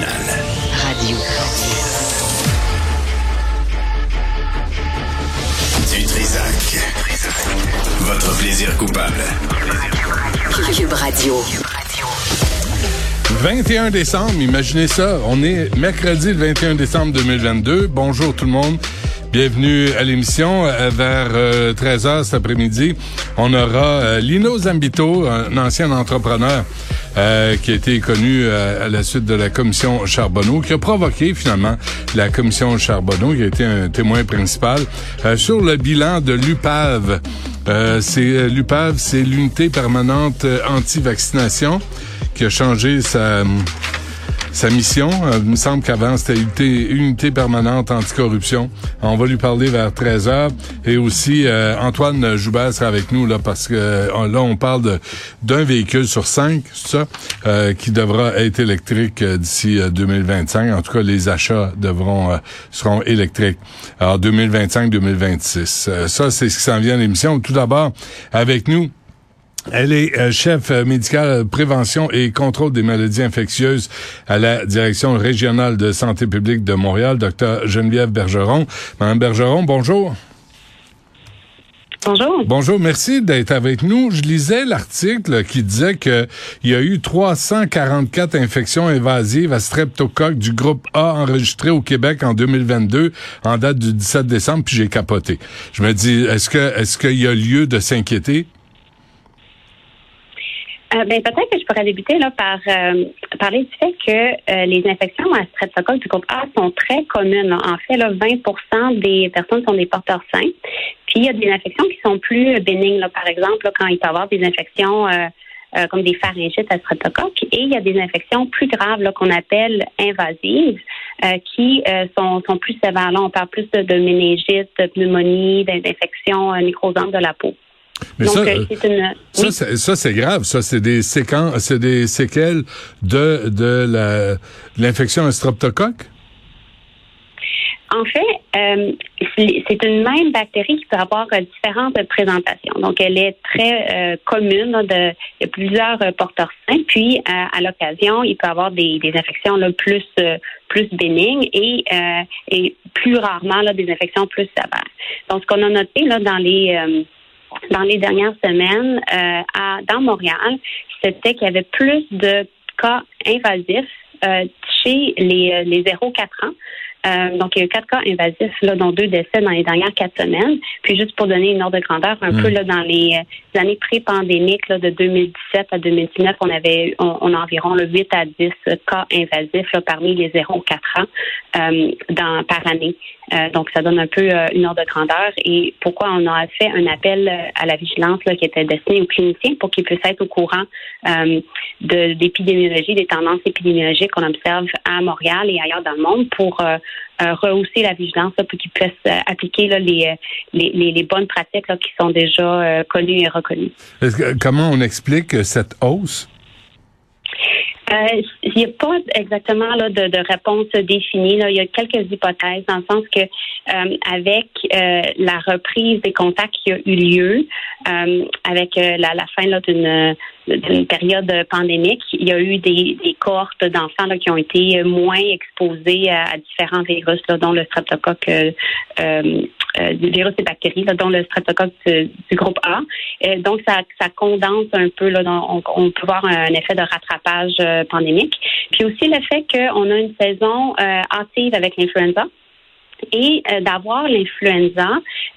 Radio. Du Trisac. Votre plaisir coupable. Cube Radio. 21 décembre, imaginez ça. On est mercredi le 21 décembre 2022. Bonjour tout le monde. Bienvenue à l'émission. Euh, Vers 13h cet après-midi, on aura euh, Lino Zambito, un ancien entrepreneur euh, qui a été connu euh, à la suite de la commission Charbonneau, qui a provoqué finalement la commission Charbonneau, qui a été un témoin principal, euh, sur le bilan de l'UPAV. Euh, c'est euh, l'UPAV, c'est l'unité permanente euh, anti-vaccination qui a changé sa, sa mission. Euh, il me semble qu'avant, c'était unité, unité permanente anticorruption. On va lui parler vers 13 heures. Et aussi, euh, Antoine Joubert sera avec nous là parce que euh, là, on parle d'un véhicule sur cinq, ça, qui devra être électrique d'ici euh, 2025. En tout cas, les achats devront seront électriques. Alors, 2025-2026. Euh, ça, c'est ce qui s'en vient à l'émission. Tout d'abord, avec nous, elle est euh, chef euh, médicale euh, prévention et contrôle des maladies infectieuses à la direction régionale de santé publique de Montréal, docteur Geneviève Bergeron. Madame Bergeron, bonjour. Bonjour. Bonjour, merci d'être avec nous. Je lisais l'article qui disait que il y a eu 344 infections invasives à streptocoque du groupe A enregistrées au Québec en 2022 en date du 17 décembre, puis j'ai capoté. Je me dis, est-ce que est-ce qu'il y a lieu de s'inquiéter? Euh, ben, peut-être que je pourrais débuter là, par euh, parler du fait que euh, les infections à streptocoque du groupe A sont très communes. En fait, là, 20% des personnes sont des porteurs sains. Puis, il y a des infections qui sont plus bénignes. là. Par exemple, quand il peut y avoir des infections comme des pharyngites à streptocoque. Et il y a des infections plus graves qu'on appelle invasives qui sont, sont plus sévères. Là, on parle plus de, de méningite, de pneumonie, d'infections nécrosantes de la peau. Mais Donc, ça, euh, une... Ça, oui. c'est, ça, c'est grave. Ça, c'est des séquences, c'est des séquelles de, de l'infection à streptocoque? En fait, euh, c'est une même bactérie qui peut avoir euh, différentes présentations. Donc, elle est très euh, commune. de, il y a plusieurs porteurs sains. Puis, à l'occasion, il peut y avoir des, des infections là, plus plus bénignes et, et plus rarement là, des infections plus sévères. Donc, ce qu'on a noté là, dans les dans les dernières semaines euh, à, dans Montréal, c'était qu'il y avait plus de cas invasifs euh, chez les, euh, les 0-4 ans. Euh, donc, il y a eu quatre cas invasifs, là, dont deux décès dans les dernières quatre semaines. Puis, juste pour donner une ordre de grandeur, un Mm. peu là, dans les, les années pré-pandémiques, de 2017 à 2019, on avait on, on a environ là, 8 à 10 cas invasifs là, parmi les 0-4 ans euh, dans, par année. Euh, donc, ça donne un peu euh, une ordre de grandeur. Et pourquoi on a fait un appel euh, à la vigilance qui était destiné aux cliniciens pour qu'ils puissent être au courant de l'épidémiologie, des tendances épidémiologiques qu'on observe à Montréal et ailleurs dans le monde pour rehausser la vigilance pour qu'ils puissent appliquer les, bonnes pratiques qui sont déjà connues et reconnues. Comment on explique cette hausse? Euh, Il n'y a pas exactement là, de, réponse définie. Il y a quelques hypothèses dans le sens que euh, avec euh, la reprise des contacts qui a eu lieu, avec la, la fin d'une d'une période pandémique, il y a eu des, des cohortes d'enfants qui ont été moins exposés à, différents virus, dont le streptocoque, euh, euh, du virus et bactéries, dont le streptocoque du, groupe A. Donc, ça, ça condense un peu, là, on, on, peut voir un effet de rattrapage pandémique. Puis aussi le fait qu'on a une saison active avec l'influenza et euh, d'avoir l'influenza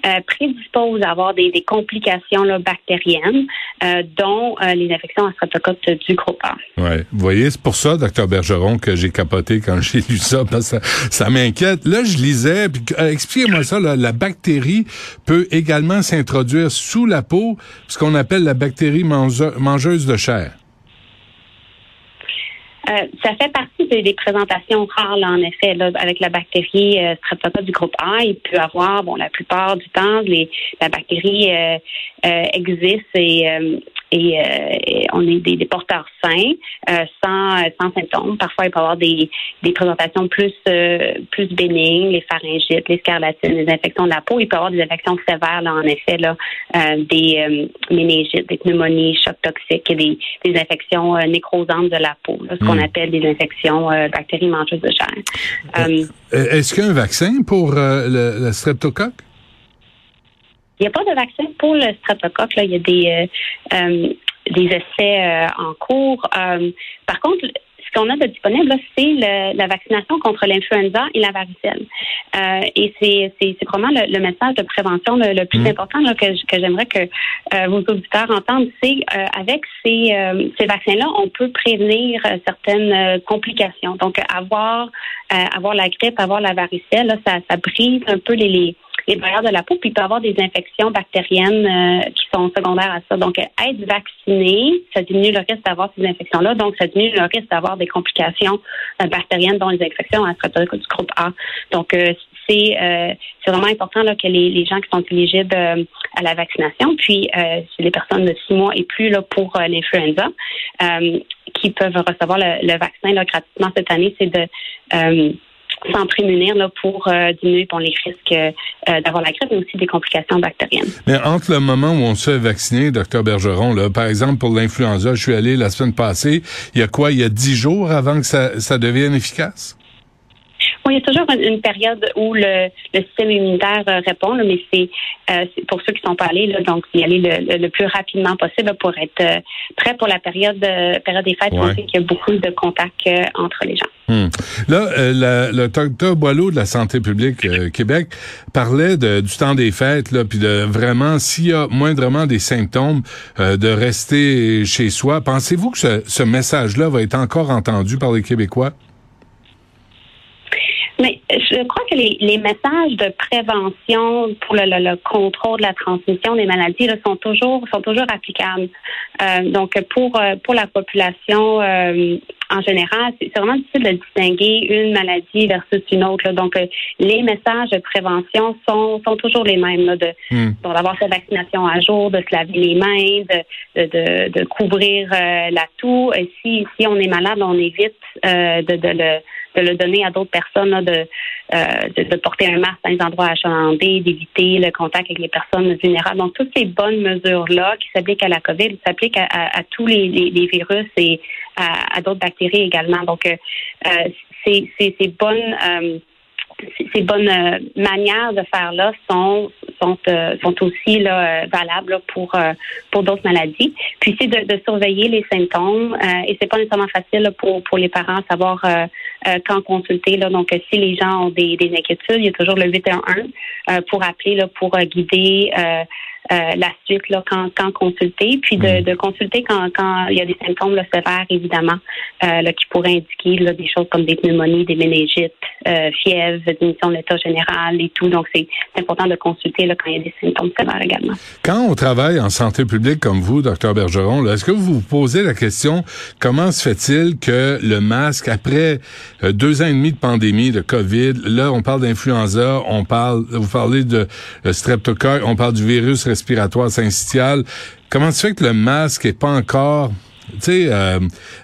euh, prédispose à avoir des, complications bactériennes, euh, dont les infections à streptocoque du groupe A. Ouais, vous voyez, c'est pour ça, docteur Bergeron, que j'ai capoté quand j'ai lu ça, parce que ça, m'inquiète. Là, je lisais, puis expliquez-moi ça, la bactérie peut également s'introduire sous la peau, ce qu'on appelle la bactérie mangeuse de chair. Euh, ça fait partie des, présentations rares, là, en effet, là, avec la bactérie euh, du groupe A. Il peut avoir, bon, la plupart du temps, les, la bactérie euh, euh existe et et, euh, on est des, porteurs sains, euh, sans, sans symptômes. Parfois, il peut y avoir des, des présentations plus euh, plus bénignes, les pharyngites, les scarlatines, les infections de la peau. Il peut y avoir des infections sévères, là, en effet, là, des méningites, des pneumonies, chocs toxiques et des, des infections nécrosantes de la peau, ce qu'on hmm. appelle des infections bactéries mangeuses de chair. Est-ce qu'il y a un vaccin pour le, le streptocoque? Il n'y a pas de vaccin pour le streptocoque. Là. Il y a des, euh, euh des essais euh, en cours. Euh, par contre, ce qu'on a de disponible, c'est la vaccination contre l'influenza et la varicelle. Euh, et c'est, c'est, vraiment le, message de prévention le, plus mmh. important là, que, que j'aimerais que euh, vos auditeurs entendent. C'est euh, avec ces, ces vaccins-là, on peut prévenir certaines complications. Donc, avoir avoir la grippe, avoir la varicelle, là, ça, ça brise un peu les, les les barrières de la peau, puis il peut avoir des infections bactériennes euh, qui sont secondaires à ça. Donc, être vacciné, ça diminue le risque d'avoir ces infections-là. Donc, ça diminue le risque d'avoir des complications euh, bactériennes, dont les infections à du groupe A. Donc, euh, c'est c'est vraiment important là, que les, les gens qui sont éligibles à la vaccination, puis c'est les personnes de six mois et plus là, pour l'influenza, qui peuvent recevoir le, le vaccin là, gratuitement cette année, c'est de s'en prémunir là, pour euh, diminuer les risques euh, d'avoir la grippe, mais aussi des complications bactériennes. Mais entre le moment où on se fait vacciner, docteur Bergeron, là, par exemple pour l'influenza, je suis allé la semaine passée, il y a quoi, il y a dix jours avant que ça, ça devienne efficace? Il y a toujours une, période où le, système immunitaire euh, répond, mais c'est pour ceux qui sont pas allés, là, donc y aller le, plus rapidement possible pour être prêt pour la période, période des fêtes. On sait qu'il y a beaucoup de contacts entre les gens. Hmm. Là, euh, le docteur Boileau de la santé publique euh, Québec parlait de, du temps des fêtes, là, puis de vraiment s'il y a moindrement des symptômes, euh, de rester chez soi. Pensez-vous que ce, ce message-là va être encore entendu par les Québécois? Mais je crois que les, les messages de prévention pour le, le, contrôle de la transmission des maladies là, sont toujours sont toujours applicables. Euh, donc pour euh, pour la population euh, en général, c'est vraiment difficile de distinguer une maladie versus une autre. Donc les messages de prévention sont sont toujours les mêmes là, de hmm. d'avoir sa vaccination à jour, de se laver les mains, de de, de, couvrir la toux. Et si si on est malade, on évite de, de le de le donner à d'autres personnes, euh, de, de, porter un masque dans les endroits achalandés, d'éviter le contact avec les personnes vulnérables. Donc, toutes ces bonnes mesures-là qui s'appliquent à la COVID s'appliquent à, tous les, virus et à, d'autres bactéries également. Donc, euh, euh ces, bonnes ces bonnes euh, manières de faire là sont sont euh, sont aussi là euh, valables pour pour d'autres maladies. Puis c'est de, de, surveiller les symptômes et c'est pas nécessairement facile pour pour les parents savoir quand consulter là. Donc si les gens ont des, des inquiétudes, il y a toujours le 811 pour appeler là pour guider euh, la suite là, quand, quand consulter, puis de, mm. de consulter quand, quand il y a des symptômes là, sévères, évidemment, euh, là, qui pourraient indiquer là, des choses comme des pneumonies, des méningites, euh, fièvre, diminution de l'état général et tout. Donc, c'est important de consulter là, quand il y a des symptômes sévères également. Quand on travaille en santé publique comme vous, docteur Bergeron, est-ce que vous vous posez la question comment se fait-il que le masque, après euh, deux ans et demi de pandémie, de COVID, là, on parle d'influenza, on parle, vous parlez de streptocoque, on parle du virus respiratoire syncytial. Comment se fait que le masque est pas encore tu sais, euh,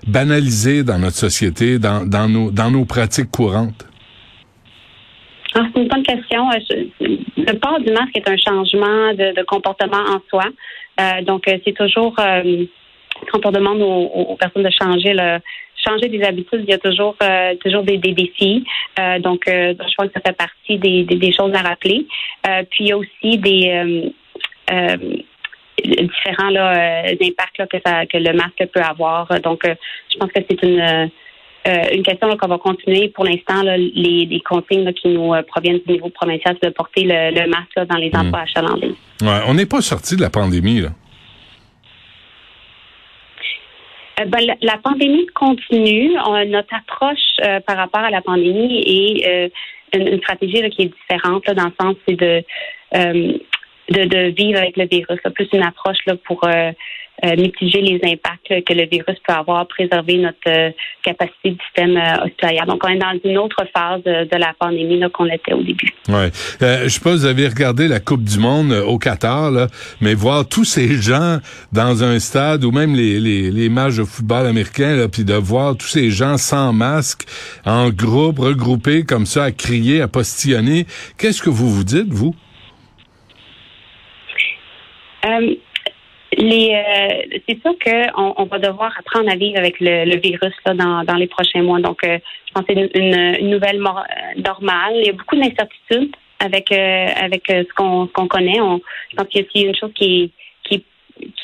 banalisé dans notre société, dans, dans, nos, dans nos pratiques courantes? Ah, c'est une bonne question. Euh, le port du masque est un changement de, comportement en soi. Euh, donc, c'est toujours quand on demande aux, personnes de changer le changer des habitudes, il y a toujours toujours des, défis. donc, je pense que ça fait partie des, des, choses à rappeler. puis il y a aussi des différents là, impacts que, ça, que le masque peut avoir. Donc, je pense que c'est une euh, une question qu'on va continuer. Pour l'instant, les, les, consignes qui nous euh, proviennent du niveau provincial, c'est de porter le, masque dans les hmm. endroits achalandés. Ouais, on n'est pas sorti de la pandémie, là. Euh, ben, la, pandémie continue. notre approche par rapport à la pandémie est une, stratégie qui est différente dans le sens c'est de, de, vivre avec le virus, plus une approche là, pour euh, mitiger les impacts que le virus peut avoir, préserver notre euh, capacité du système euh, hospitalier. Donc, on est dans une autre phase de, la pandémie qu'on était au début. Ouais. je sais pas, vous avez regardé la Coupe du Monde au Qatar, là, mais voir tous ces gens dans un stade ou même les, les, les matchs de football américain, puis de voir tous ces gens sans masque, en groupe, regroupés comme ça, à crier, à postillonner, qu'est-ce que vous vous dites, vous? Les, euh, c'est sûr qu'on on va devoir apprendre à vivre avec le, virus là, dans, dans, les prochains mois. Donc, euh, je pense que c'est une, nouvelle normale. Il y a beaucoup d'incertitudes avec euh, avec ce qu'on qu'on connaît. On, je pense qu'il y a aussi une chose qui est,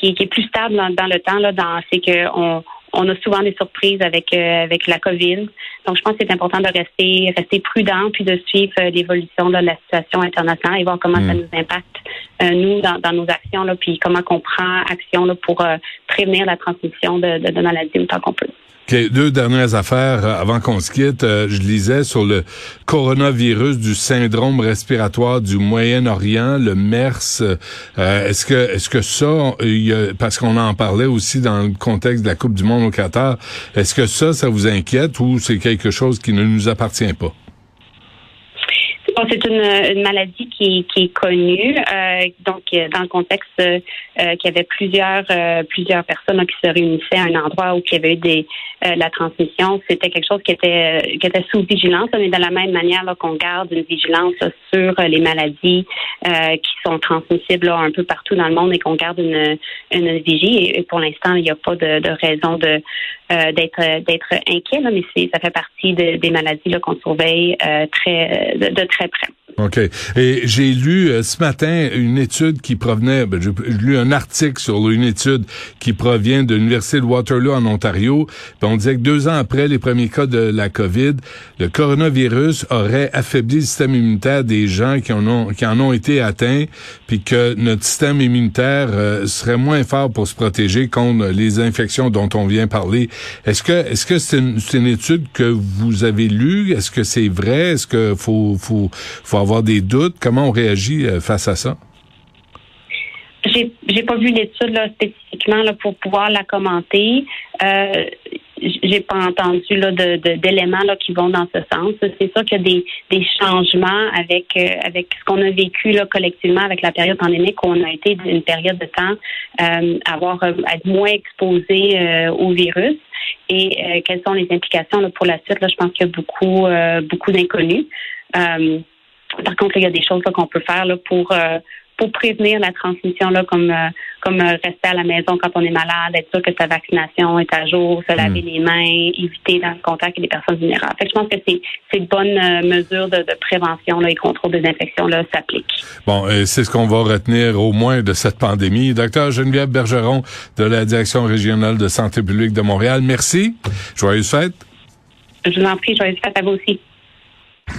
qui, qui, est plus stable dans, le temps là, c'est qu'on on a souvent des surprises avec avec la COVID. Donc, je pense que c'est important de rester rester prudent puis de suivre l'évolution de la situation internationale et voir comment ça hmm. nous impacte euh, nous, dans, nos actions, là, puis comment qu'on prend action là, pour euh, prévenir la transmission de, de, de maladies autant qu'on peut. Deux dernières affaires euh, avant qu'on se quitte. je lisais sur le coronavirus du syndrome respiratoire du Moyen-Orient, le MERS. est-ce que est-ce que ça, parce qu'on en parlait aussi dans le contexte de la Coupe du Monde au Qatar, est-ce que ça, ça vous inquiète ou c'est quelque chose qui ne nous appartient pas? C'est une, maladie qui, est connue. Euh, donc, euh, dans le contexte euh, qu'il y avait plusieurs plusieurs personnes qui se réunissaient à un endroit où il y avait eu des la transmission, c'était quelque chose qui était qui était sous vigilance, mais de la même manière qu'on garde une vigilance sur les maladies qui sont transmissibles un peu partout dans le monde et qu'on garde une, une vigie. Et, pour l'instant, il n'y a pas de, raison de d'être d'être inquiet, mais ça fait partie des maladies qu'on surveille très de très près. OK. Et j'ai lu euh, ce matin une étude qui provenait, ben, j'ai lu un article sur une étude qui provient de l'Université de Waterloo en Ontario. on disait que deux ans après les premiers cas de la COVID, le coronavirus aurait affaibli le système immunitaire des gens qui en ont, qui en ont été atteints, puis que notre système immunitaire euh, serait moins fort pour se protéger contre les infections dont on vient parler. Est-ce que est-ce que c'est une, une, étude que vous avez lue? Est-ce que c'est vrai? Est-ce que faut, faut, faut avoir des doutes. Comment on réagit euh, face à ça? J'ai, j'ai pas vu l'étude spécifiquement là, pour pouvoir la commenter. Euh, j'ai pas entendu là, d'éléments là, qui vont dans ce sens. C'est sûr qu'il y a des, des changements avec euh, avec ce qu'on a vécu là, collectivement avec la période pandémique où on a été d'une période de temps euh, avoir être moins exposé au virus et quelles sont les implications là, pour la suite? Là, je pense qu'il y a beaucoup beaucoup d'inconnus. Par contre, il y a des choses qu'on peut faire là, pour euh, pour prévenir la transmission, là, comme euh, comme euh, rester à la maison quand on est malade, être sûr que sa vaccination est à jour, se laver hmm. les mains, éviter dans le contact avec des personnes vulnérables. Fait je pense que c'est ces bonnes mesures de, de, prévention là, et contrôle des infections là s'appliquent. Bon, c'est ce qu'on va retenir au moins de cette pandémie. Docteur Geneviève Bergeron de la Direction régionale de santé publique de Montréal. Merci. Joyeuse fête. Je vous en prie, joyeuse fête à vous aussi.